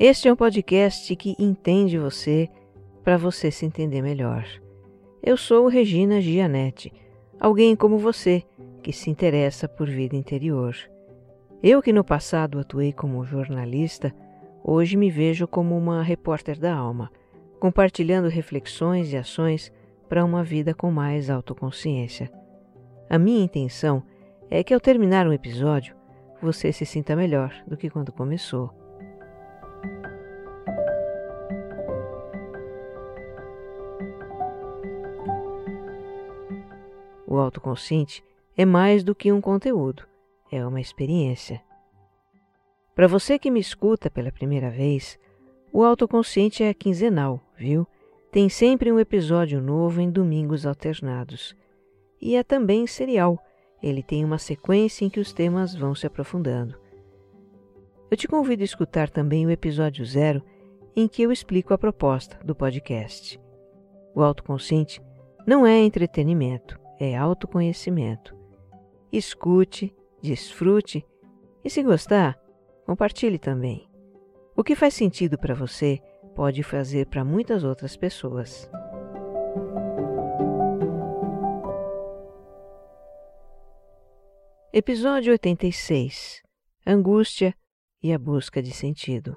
Este é um podcast que entende você para você se entender melhor. Eu sou Regina Gianetti, alguém como você que se interessa por vida interior. Eu que no passado atuei como jornalista, hoje me vejo como uma repórter da alma, compartilhando reflexões e ações para uma vida com mais autoconsciência. A minha intenção é que ao terminar um episódio, você se sinta melhor do que quando começou. O autoconsciente é mais do que um conteúdo, é uma experiência. Para você que me escuta pela primeira vez, o autoconsciente é quinzenal, viu? Tem sempre um episódio novo em domingos alternados. E é também serial. Ele tem uma sequência em que os temas vão se aprofundando. Eu te convido a escutar também o episódio zero, em que eu explico a proposta do podcast. O autoconsciente não é entretenimento, é autoconhecimento. Escute, desfrute e, se gostar, compartilhe também. O que faz sentido para você pode fazer para muitas outras pessoas. Episódio 86 Angústia e a busca de sentido.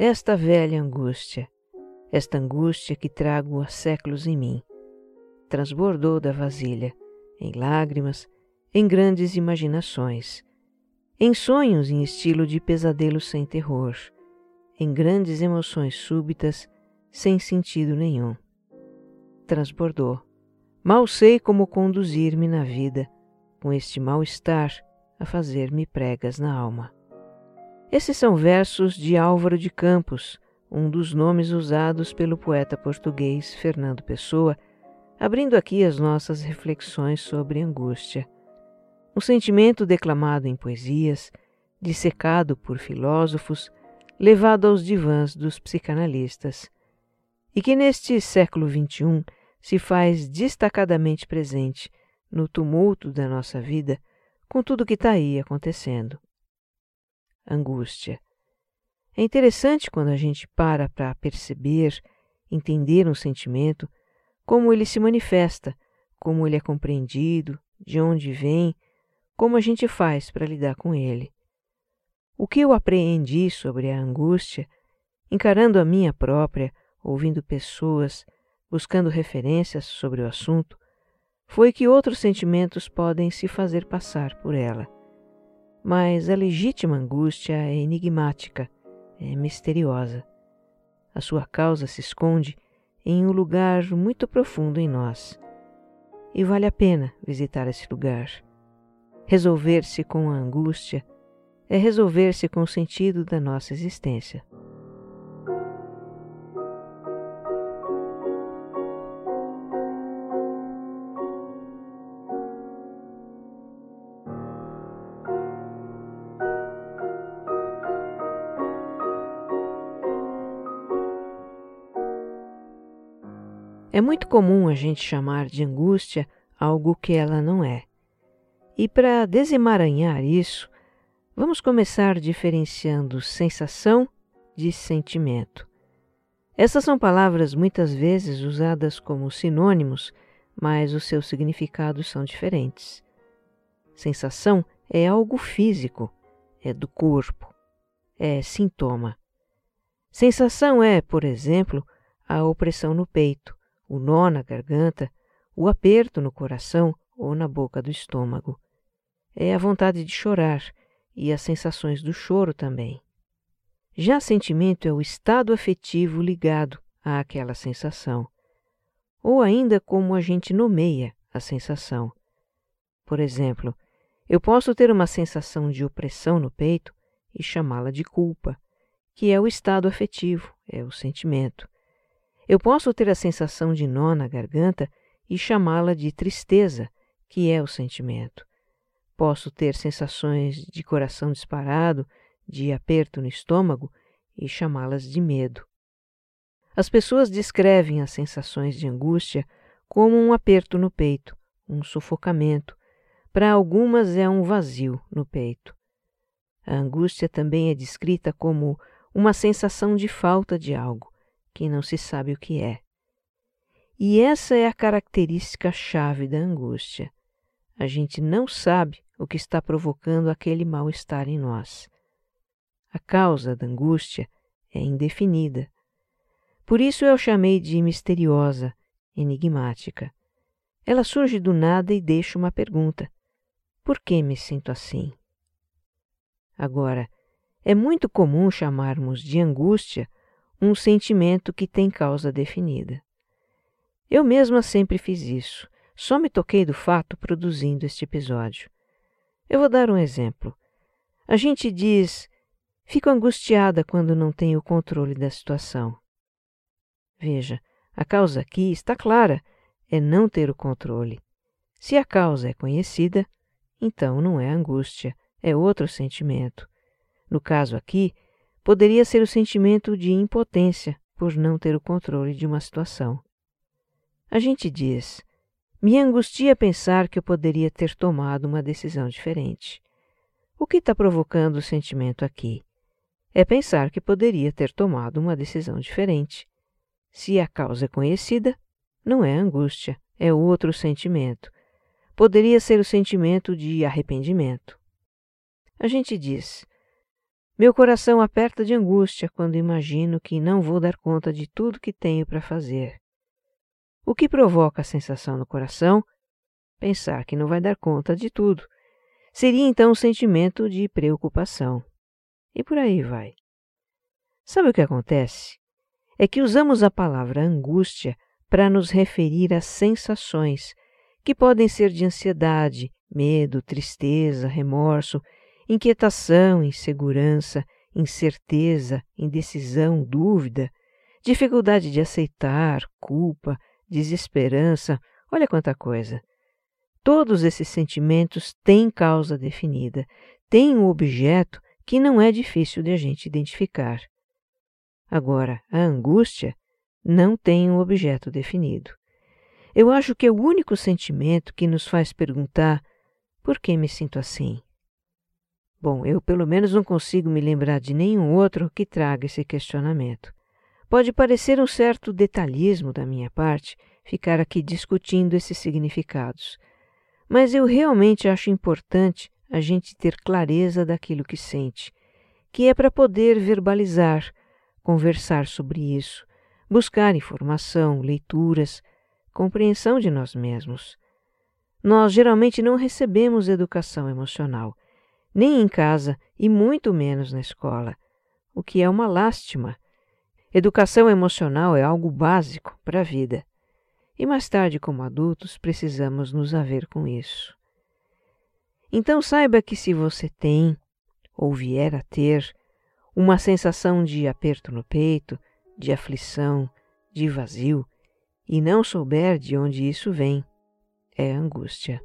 Esta velha angústia, esta angústia que trago há séculos em mim, transbordou da vasilha, em lágrimas, em grandes imaginações, em sonhos em estilo de pesadelo sem terror, em grandes emoções súbitas, sem sentido nenhum. Transbordou. Mal sei como conduzir-me na vida, com este mal-estar a fazer-me pregas na alma. Esses são versos de Álvaro de Campos, um dos nomes usados pelo poeta português Fernando Pessoa, abrindo aqui as nossas reflexões sobre angústia. Um sentimento declamado em poesias, dissecado por filósofos, levado aos divãs dos psicanalistas, e que neste século XXI se faz destacadamente presente no tumulto da nossa vida com tudo que está aí acontecendo angústia. É interessante quando a gente para para perceber, entender um sentimento, como ele se manifesta, como ele é compreendido, de onde vem, como a gente faz para lidar com ele. O que eu apreendi sobre a angústia, encarando a minha própria, ouvindo pessoas, buscando referências sobre o assunto, foi que outros sentimentos podem se fazer passar por ela mas a legítima angústia é enigmática, é misteriosa. A sua causa se esconde em um lugar muito profundo em nós. E vale a pena visitar esse lugar. Resolver-se com a angústia é resolver-se com o sentido da nossa existência. É muito comum a gente chamar de angústia algo que ela não é. E para desemaranhar isso, vamos começar diferenciando sensação de sentimento. Essas são palavras muitas vezes usadas como sinônimos, mas os seus significados são diferentes. Sensação é algo físico, é do corpo, é sintoma. Sensação é, por exemplo, a opressão no peito, o nó na garganta, o aperto no coração ou na boca do estômago. É a vontade de chorar e as sensações do choro também. Já sentimento é o estado afetivo ligado àquela sensação, ou ainda como a gente nomeia a sensação. Por exemplo, eu posso ter uma sensação de opressão no peito e chamá-la de culpa, que é o estado afetivo, é o sentimento. Eu posso ter a sensação de nó na garganta e chamá-la de tristeza, que é o sentimento. Posso ter sensações de coração disparado, de aperto no estômago e chamá-las de medo. As pessoas descrevem as sensações de angústia como um aperto no peito, um sufocamento. Para algumas é um vazio no peito. A angústia também é descrita como uma sensação de falta de algo, que não se sabe o que é. E essa é a característica chave da angústia. A gente não sabe o que está provocando aquele mal-estar em nós. A causa da angústia é indefinida. Por isso eu chamei de misteriosa, enigmática. Ela surge do nada e deixa uma pergunta: Por que me sinto assim? Agora, é muito comum chamarmos de angústia um sentimento que tem causa definida. Eu mesma sempre fiz isso, só me toquei do fato produzindo este episódio. Eu vou dar um exemplo. A gente diz: fico angustiada quando não tenho o controle da situação. Veja, a causa aqui está clara: é não ter o controle. Se a causa é conhecida, então não é angústia, é outro sentimento. No caso aqui, poderia ser o sentimento de impotência por não ter o controle de uma situação. A gente diz: me angustia pensar que eu poderia ter tomado uma decisão diferente. O que está provocando o sentimento aqui? É pensar que poderia ter tomado uma decisão diferente. Se a causa é conhecida, não é angústia, é outro sentimento. Poderia ser o sentimento de arrependimento. A gente diz: meu coração aperta de angústia quando imagino que não vou dar conta de tudo que tenho para fazer. O que provoca a sensação no coração? Pensar que não vai dar conta de tudo. Seria então um sentimento de preocupação. E por aí vai. Sabe o que acontece? É que usamos a palavra angústia para nos referir a sensações que podem ser de ansiedade, medo, tristeza, remorso inquietação, insegurança, incerteza, indecisão, dúvida, dificuldade de aceitar, culpa, desesperança, olha quanta coisa. Todos esses sentimentos têm causa definida, têm um objeto que não é difícil de a gente identificar. Agora, a angústia não tem um objeto definido. Eu acho que é o único sentimento que nos faz perguntar por que me sinto assim. Bom, eu pelo menos não consigo me lembrar de nenhum outro que traga esse questionamento. Pode parecer um certo detalhismo da minha parte ficar aqui discutindo esses significados, mas eu realmente acho importante a gente ter clareza daquilo que sente, que é para poder verbalizar, conversar sobre isso, buscar informação, leituras, compreensão de nós mesmos. Nós geralmente não recebemos educação emocional nem em casa e muito menos na escola, o que é uma lástima. Educação emocional é algo básico para a vida. E mais tarde, como adultos, precisamos nos haver com isso. Então saiba que se você tem, ou vier a ter, uma sensação de aperto no peito, de aflição, de vazio, e não souber de onde isso vem, é angústia.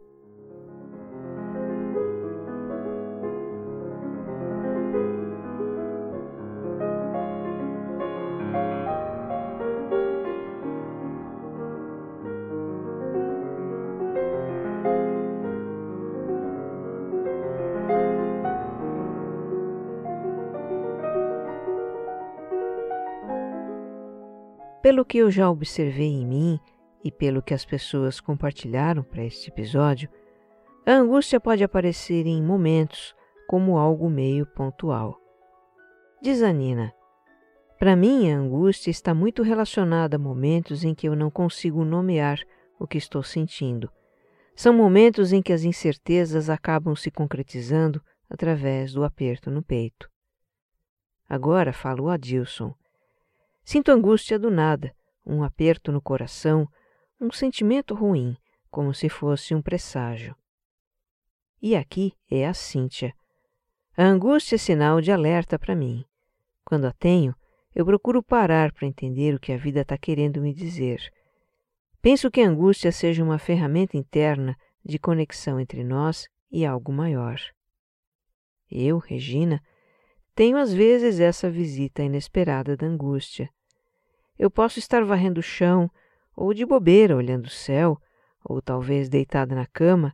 Pelo que eu já observei em mim e pelo que as pessoas compartilharam para este episódio, a angústia pode aparecer em momentos como algo meio pontual. Diz a Nina: Para mim, a angústia está muito relacionada a momentos em que eu não consigo nomear o que estou sentindo. São momentos em que as incertezas acabam se concretizando através do aperto no peito. Agora falo a Dilson. Sinto angústia do nada, um aperto no coração, um sentimento ruim, como se fosse um presságio. E aqui é a Cíntia. A angústia é sinal de alerta para mim. Quando a tenho, eu procuro parar para entender o que a vida está querendo me dizer. Penso que a angústia seja uma ferramenta interna de conexão entre nós e algo maior. Eu, Regina, tenho às vezes essa visita inesperada da angústia. Eu posso estar varrendo o chão, ou de bobeira olhando o céu, ou talvez deitada na cama,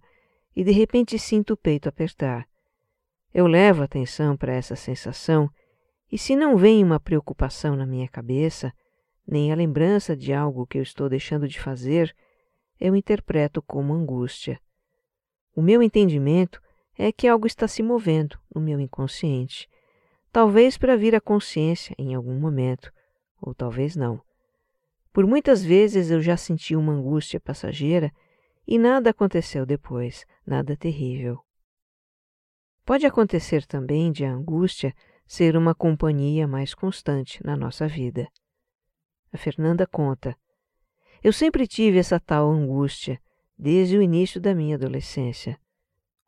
e de repente sinto o peito apertar. Eu levo atenção para essa sensação, e se não vem uma preocupação na minha cabeça, nem a lembrança de algo que eu estou deixando de fazer, eu interpreto como angústia. O meu entendimento é que algo está se movendo no meu inconsciente, talvez para vir à consciência em algum momento, ou talvez não. Por muitas vezes eu já senti uma angústia passageira e nada aconteceu depois, nada terrível. Pode acontecer também de a angústia ser uma companhia mais constante na nossa vida. A Fernanda conta: Eu sempre tive essa tal angústia desde o início da minha adolescência.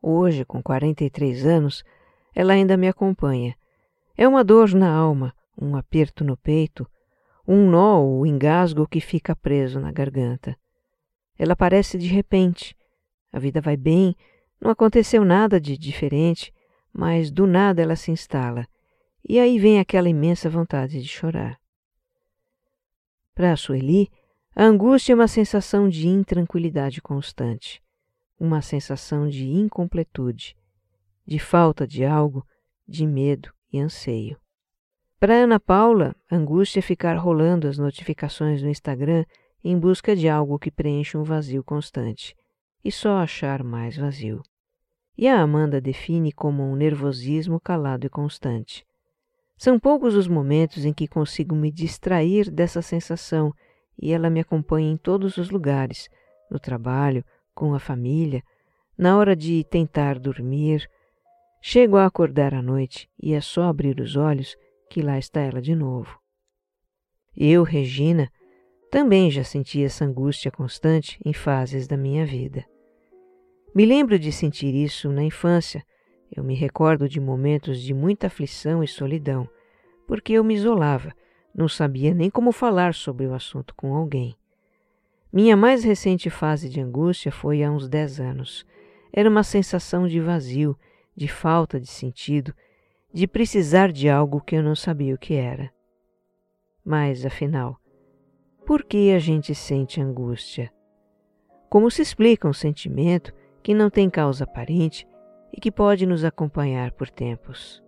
Hoje, com 43 anos, ela ainda me acompanha. É uma dor na alma, um aperto no peito, um nó ou engasgo que fica preso na garganta. Ela aparece de repente. A vida vai bem, não aconteceu nada de diferente, mas do nada ela se instala. E aí vem aquela imensa vontade de chorar. Para a Sueli, a angústia é uma sensação de intranquilidade constante, uma sensação de incompletude, de falta de algo, de medo e anseio. Para Ana Paula, angústia é ficar rolando as notificações no Instagram em busca de algo que preencha um vazio constante e só achar mais vazio. E a Amanda define como um nervosismo calado e constante. São poucos os momentos em que consigo me distrair dessa sensação e ela me acompanha em todos os lugares, no trabalho, com a família, na hora de tentar dormir. Chego a acordar à noite e é só abrir os olhos que lá está ela de novo. Eu, Regina, também já senti essa angústia constante em fases da minha vida. Me lembro de sentir isso na infância. Eu me recordo de momentos de muita aflição e solidão, porque eu me isolava, não sabia nem como falar sobre o assunto com alguém. Minha mais recente fase de angústia foi há uns dez anos. Era uma sensação de vazio, de falta de sentido, de precisar de algo que eu não sabia o que era. Mas, afinal, por que a gente sente angústia? Como se explica um sentimento que não tem causa aparente e que pode nos acompanhar por tempos?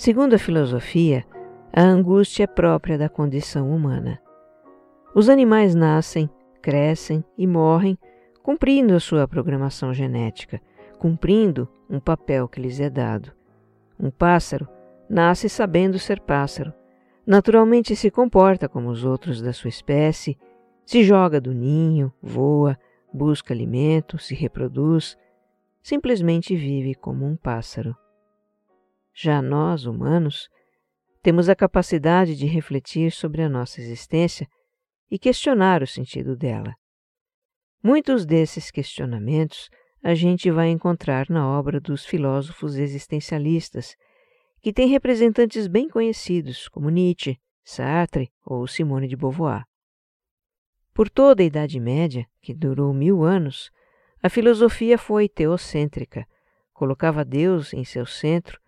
Segundo a filosofia, a angústia é própria da condição humana. Os animais nascem, crescem e morrem cumprindo a sua programação genética, cumprindo um papel que lhes é dado. Um pássaro nasce sabendo ser pássaro, naturalmente se comporta como os outros da sua espécie, se joga do ninho, voa, busca alimento, se reproduz, simplesmente vive como um pássaro. Já nós, humanos, temos a capacidade de refletir sobre a nossa existência e questionar o sentido dela. Muitos desses questionamentos a gente vai encontrar na obra dos filósofos existencialistas, que têm representantes bem conhecidos, como Nietzsche, Sartre ou Simone de Beauvoir. Por toda a Idade Média, que durou mil anos, a filosofia foi teocêntrica, colocava Deus em seu centro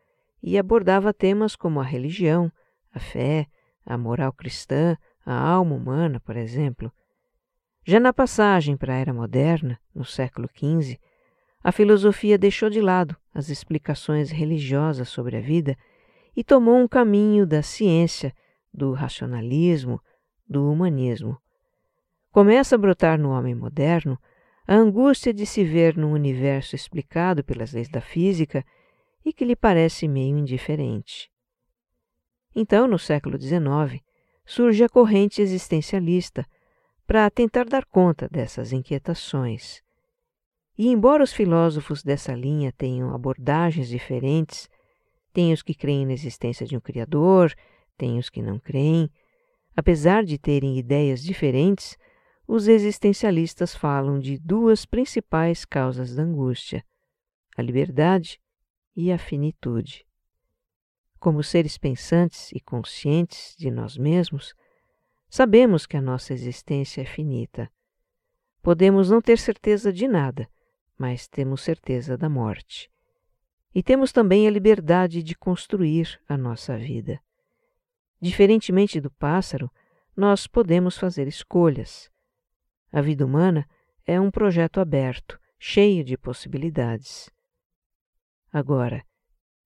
e abordava temas como a religião, a fé, a moral cristã, a alma humana, por exemplo. Já na passagem para a era moderna, no século XV, a filosofia deixou de lado as explicações religiosas sobre a vida e tomou um caminho da ciência, do racionalismo, do humanismo. começa a brotar no homem moderno a angústia de se ver num universo explicado pelas leis da física e que lhe parece meio indiferente. Então, no século XIX, surge a corrente existencialista para tentar dar conta dessas inquietações. E embora os filósofos dessa linha tenham abordagens diferentes, tem os que creem na existência de um Criador, tem os que não creem, apesar de terem ideias diferentes, os existencialistas falam de duas principais causas da angústia: a liberdade e a finitude. Como seres pensantes e conscientes de nós mesmos, sabemos que a nossa existência é finita. Podemos não ter certeza de nada, mas temos certeza da morte. E temos também a liberdade de construir a nossa vida. Diferentemente do pássaro, nós podemos fazer escolhas. A vida humana é um projeto aberto, cheio de possibilidades. Agora,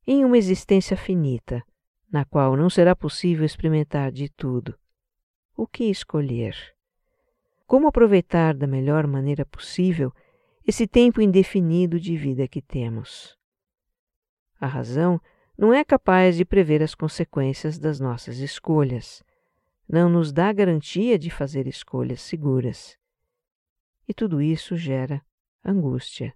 em uma existência finita, na qual não será possível experimentar de tudo, o que escolher? Como aproveitar da melhor maneira possível esse tempo indefinido de vida que temos? A razão não é capaz de prever as consequências das nossas escolhas. Não nos dá garantia de fazer escolhas seguras e tudo isso gera angústia.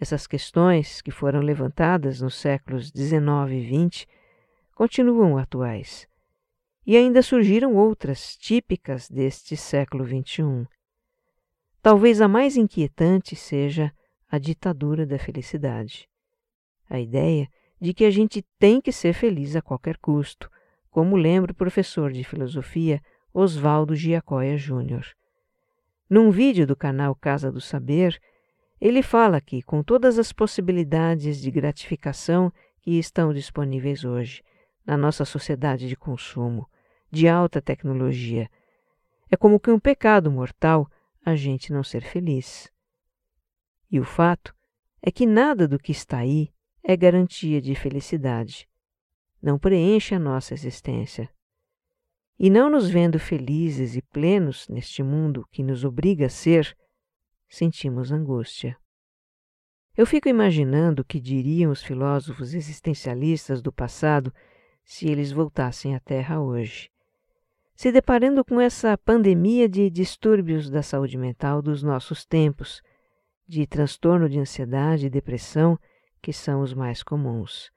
Essas questões, que foram levantadas nos séculos XIX e XX, continuam atuais. E ainda surgiram outras típicas deste século XXI. Talvez a mais inquietante seja a ditadura da felicidade. A ideia de que a gente tem que ser feliz a qualquer custo, como lembra o professor de filosofia Oswaldo Giacoia Júnior. Num vídeo do canal Casa do Saber, ele fala que, com todas as possibilidades de gratificação que estão disponíveis hoje na nossa sociedade de consumo, de alta tecnologia, é como que um pecado mortal a gente não ser feliz. E o fato é que nada do que está aí é garantia de felicidade. Não preenche a nossa existência. E não nos vendo felizes e plenos neste mundo que nos obriga a ser, sentimos angústia. Eu fico imaginando o que diriam os filósofos existencialistas do passado se eles voltassem à Terra hoje, se deparando com essa pandemia de distúrbios da saúde mental dos nossos tempos, de transtorno de ansiedade e depressão, que são os mais comuns.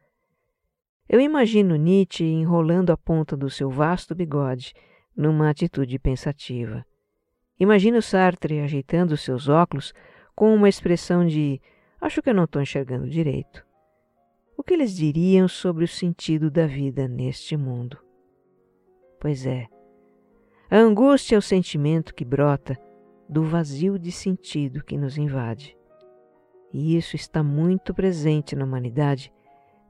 Eu imagino Nietzsche enrolando a ponta do seu vasto bigode numa atitude pensativa. Imagino Sartre ajeitando seus óculos com uma expressão de acho que eu não estou enxergando direito. O que eles diriam sobre o sentido da vida neste mundo? Pois é, a angústia é o sentimento que brota do vazio de sentido que nos invade. E isso está muito presente na humanidade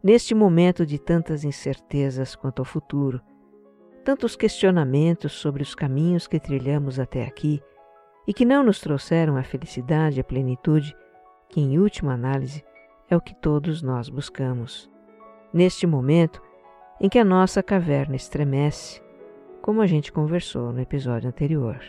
neste momento de tantas incertezas quanto ao futuro, tantos questionamentos sobre os caminhos que trilhamos até aqui e que não nos trouxeram a felicidade e a plenitude, que em última análise é o que todos nós buscamos. Neste momento em que a nossa caverna estremece, como a gente conversou no episódio anterior.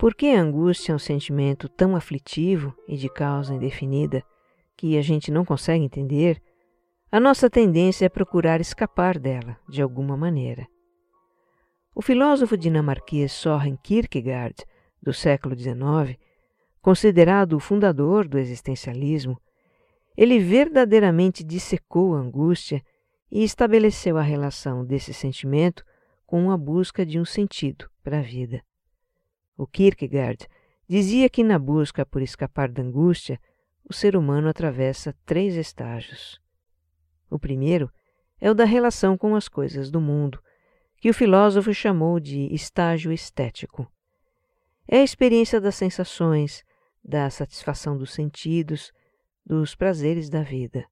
Por que a angústia é um sentimento tão aflitivo e de causa indefinida que a gente não consegue entender? A nossa tendência é procurar escapar dela de alguma maneira. O filósofo dinamarquês Soren Kierkegaard, do século XIX, considerado o fundador do existencialismo, ele verdadeiramente dissecou a angústia e estabeleceu a relação desse sentimento com a busca de um sentido para a vida. O Kierkegaard dizia que na busca por escapar da angústia, o ser humano atravessa três estágios. O primeiro é o da relação com as coisas do mundo, que o filósofo chamou de estágio estético. É a experiência das sensações, da satisfação dos sentidos, dos prazeres da vida.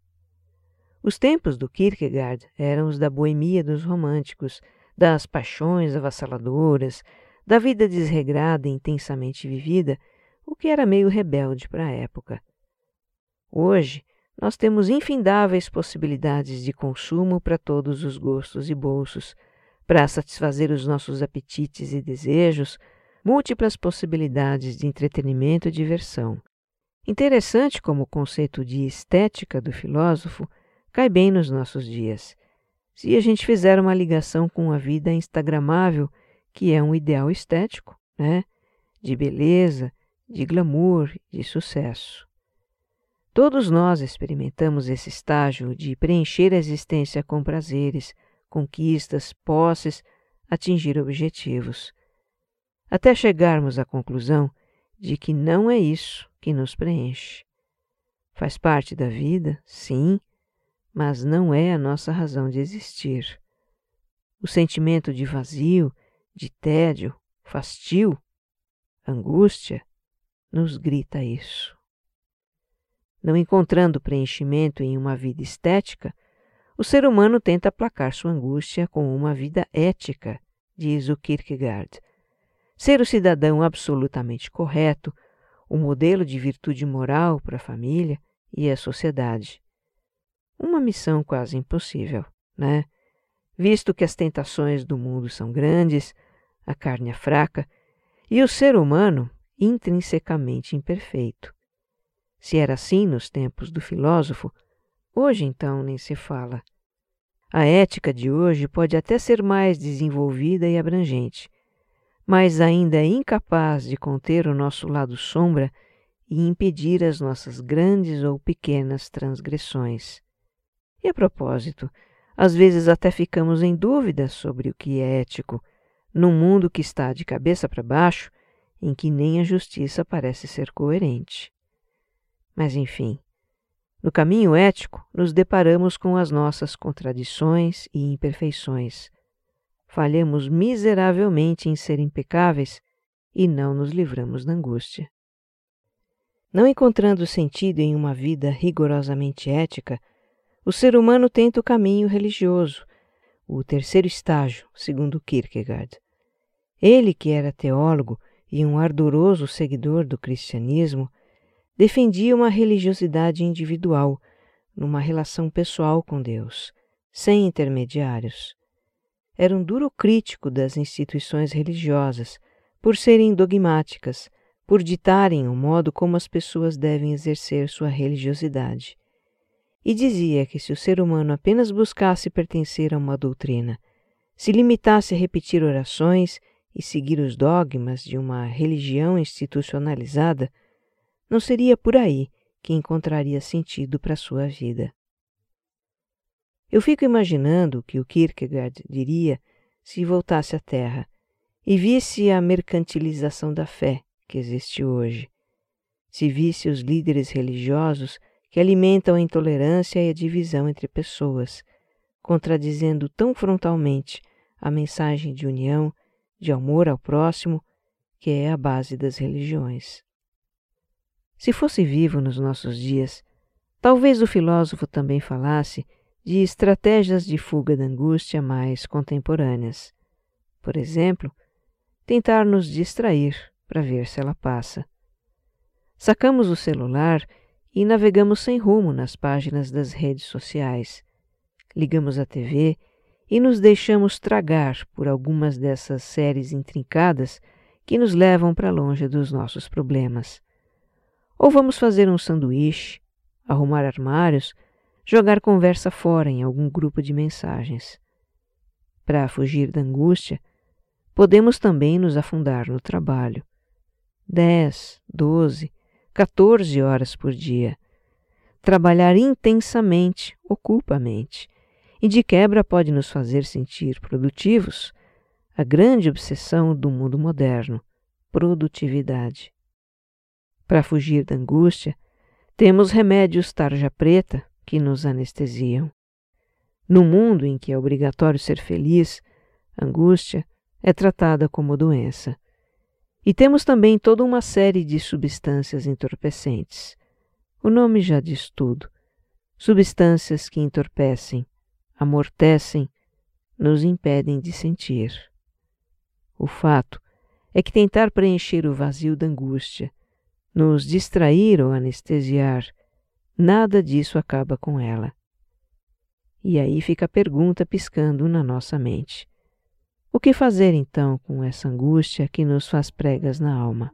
Os tempos do Kierkegaard eram os da boemia dos românticos, das paixões avassaladoras, da vida desregrada e intensamente vivida, o que era meio rebelde para a época. Hoje, nós temos infindáveis possibilidades de consumo para todos os gostos e bolsos, para satisfazer os nossos apetites e desejos, múltiplas possibilidades de entretenimento e diversão. Interessante como o conceito de estética do filósofo cai bem nos nossos dias. Se a gente fizer uma ligação com a vida instagramável, que é um ideal estético, né? De beleza, de glamour, de sucesso. Todos nós experimentamos esse estágio de preencher a existência com prazeres, conquistas, posses, atingir objetivos, até chegarmos à conclusão de que não é isso que nos preenche. Faz parte da vida, sim, mas não é a nossa razão de existir. O sentimento de vazio, de tédio, fastio, angústia, nos grita isso. Não encontrando preenchimento em uma vida estética, o ser humano tenta aplacar sua angústia com uma vida ética, diz o Kierkegaard. Ser o cidadão absolutamente correto, o modelo de virtude moral para a família e a sociedade. Uma missão quase impossível, né? Visto que as tentações do mundo são grandes, a carne é fraca e o ser humano intrinsecamente imperfeito. Se era assim nos tempos do filósofo, Hoje, então, nem se fala. A ética de hoje pode até ser mais desenvolvida e abrangente, mas ainda é incapaz de conter o nosso lado sombra e impedir as nossas grandes ou pequenas transgressões. E a propósito, às vezes até ficamos em dúvida sobre o que é ético, num mundo que está de cabeça para baixo, em que nem a justiça parece ser coerente. Mas enfim, no caminho ético, nos deparamos com as nossas contradições e imperfeições. Falhamos miseravelmente em ser impecáveis e não nos livramos da angústia. Não encontrando sentido em uma vida rigorosamente ética, o ser humano tenta o caminho religioso, o terceiro estágio, segundo Kierkegaard. Ele, que era teólogo e um ardoroso seguidor do cristianismo, defendia uma religiosidade individual, numa relação pessoal com Deus, sem intermediários. Era um duro crítico das instituições religiosas, por serem dogmáticas, por ditarem o modo como as pessoas devem exercer sua religiosidade. E dizia que se o ser humano apenas buscasse pertencer a uma doutrina, se limitasse a repetir orações e seguir os dogmas de uma religião institucionalizada, não seria por aí que encontraria sentido para sua vida. Eu fico imaginando o que o Kierkegaard diria se voltasse à Terra e visse a mercantilização da fé que existe hoje, se visse os líderes religiosos que alimentam a intolerância e a divisão entre pessoas, contradizendo tão frontalmente a mensagem de união, de amor ao próximo, que é a base das religiões. Se fosse vivo nos nossos dias, talvez o filósofo também falasse de estratégias de fuga da angústia mais contemporâneas. Por exemplo, tentar nos distrair para ver se ela passa. Sacamos o celular e navegamos sem rumo nas páginas das redes sociais. Ligamos a TV e nos deixamos tragar por algumas dessas séries intrincadas que nos levam para longe dos nossos problemas. Ou vamos fazer um sanduíche, arrumar armários, jogar conversa fora em algum grupo de mensagens. Para fugir da angústia, podemos também nos afundar no trabalho. Dez, doze, quatorze horas por dia. Trabalhar intensamente ocupa a mente e de quebra pode nos fazer sentir produtivos. A grande obsessão do mundo moderno, produtividade. Para fugir da angústia, temos remédios tarja preta que nos anestesiam. No mundo em que é obrigatório ser feliz, Angústia é tratada como doença. E temos também toda uma série de substâncias entorpecentes. O nome já diz tudo. Substâncias que entorpecem, amortecem, nos impedem de sentir. O fato é que tentar preencher o vazio da angústia, nos distrair ou anestesiar, nada disso acaba com ela. E aí fica a pergunta piscando na nossa mente: o que fazer então com essa angústia que nos faz pregas na alma?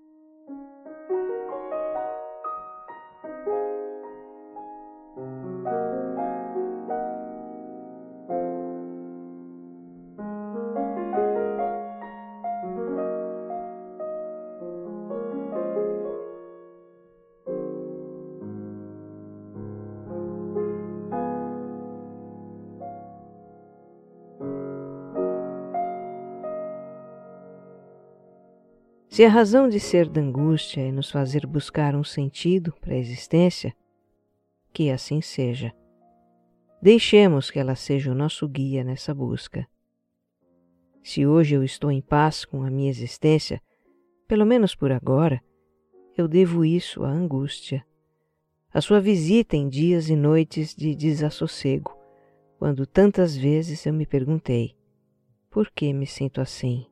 Se a razão de ser da angústia é nos fazer buscar um sentido para a existência, que assim seja. Deixemos que ela seja o nosso guia nessa busca. Se hoje eu estou em paz com a minha existência, pelo menos por agora, eu devo isso à angústia. A sua visita em dias e noites de desassossego, quando tantas vezes eu me perguntei: por que me sinto assim?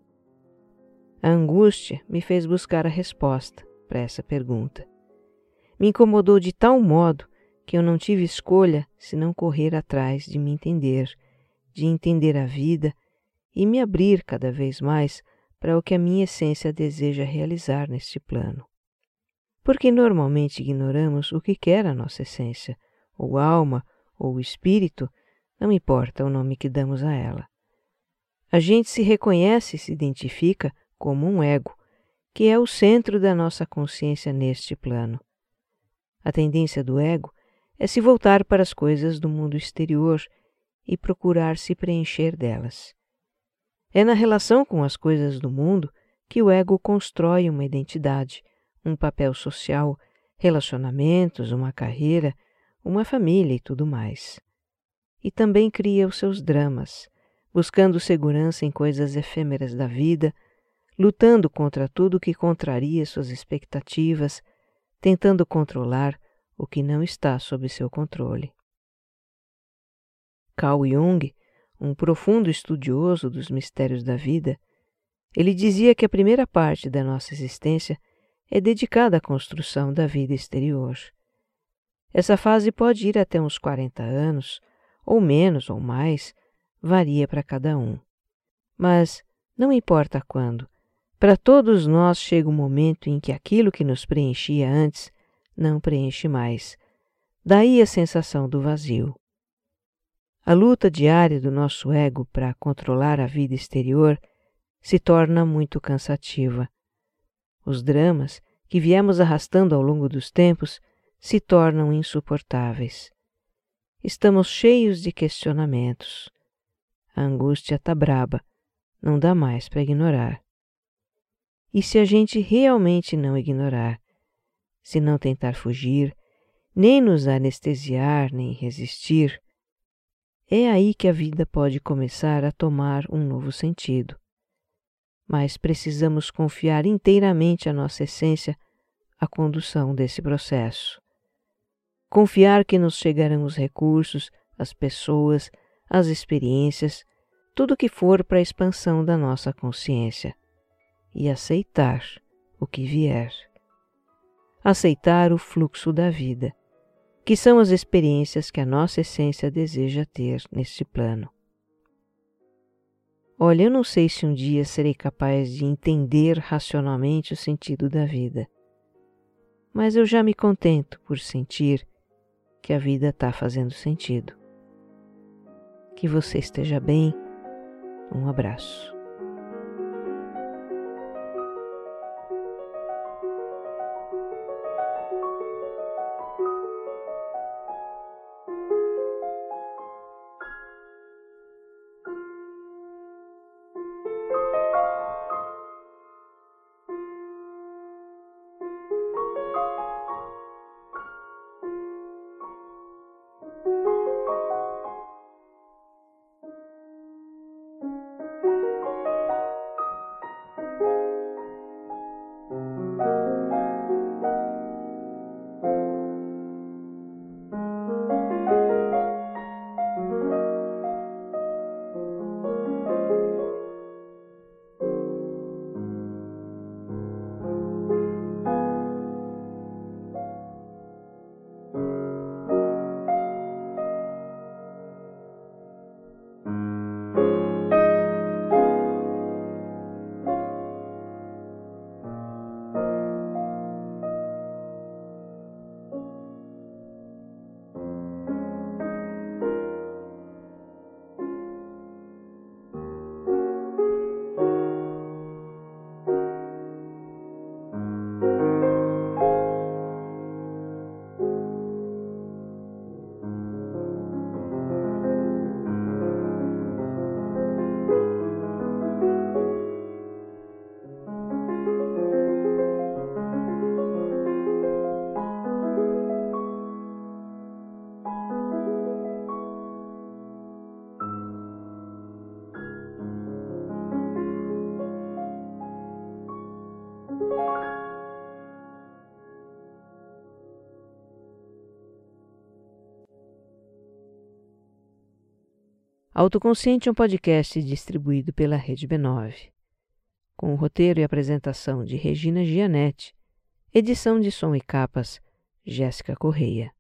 A angústia me fez buscar a resposta para essa pergunta. Me incomodou de tal modo que eu não tive escolha senão correr atrás de me entender, de entender a vida e me abrir cada vez mais para o que a minha essência deseja realizar neste plano. Porque normalmente ignoramos o que quer a nossa essência, ou alma, ou espírito, não importa o nome que damos a ela. A gente se reconhece e se identifica como um ego, que é o centro da nossa consciência neste plano. A tendência do ego é se voltar para as coisas do mundo exterior e procurar se preencher delas. É na relação com as coisas do mundo que o ego constrói uma identidade, um papel social, relacionamentos, uma carreira, uma família e tudo mais. E também cria os seus dramas, buscando segurança em coisas efêmeras da vida, lutando contra tudo que contraria suas expectativas, tentando controlar o que não está sob seu controle. Carl Jung, um profundo estudioso dos mistérios da vida, ele dizia que a primeira parte da nossa existência é dedicada à construção da vida exterior. Essa fase pode ir até uns 40 anos, ou menos ou mais, varia para cada um. Mas, não importa quando, para todos nós chega um momento em que aquilo que nos preenchia antes não preenche mais. Daí a sensação do vazio. A luta diária do nosso ego para controlar a vida exterior se torna muito cansativa. Os dramas que viemos arrastando ao longo dos tempos se tornam insuportáveis. Estamos cheios de questionamentos. A angústia está braba, não dá mais para ignorar. E se a gente realmente não ignorar, se não tentar fugir, nem nos anestesiar, nem resistir, é aí que a vida pode começar a tomar um novo sentido. Mas precisamos confiar inteiramente a nossa essência à condução desse processo. Confiar que nos chegarão os recursos, as pessoas, as experiências, tudo que for para a expansão da nossa consciência e aceitar o que vier. Aceitar o fluxo da vida, que são as experiências que a nossa essência deseja ter neste plano. Olha, eu não sei se um dia serei capaz de entender racionalmente o sentido da vida, mas eu já me contento por sentir que a vida está fazendo sentido. Que você esteja bem. Um abraço. Autoconsciente é um podcast distribuído pela Rede B9, com o roteiro e apresentação de Regina Gianetti, edição de som e capas Jéssica Correia.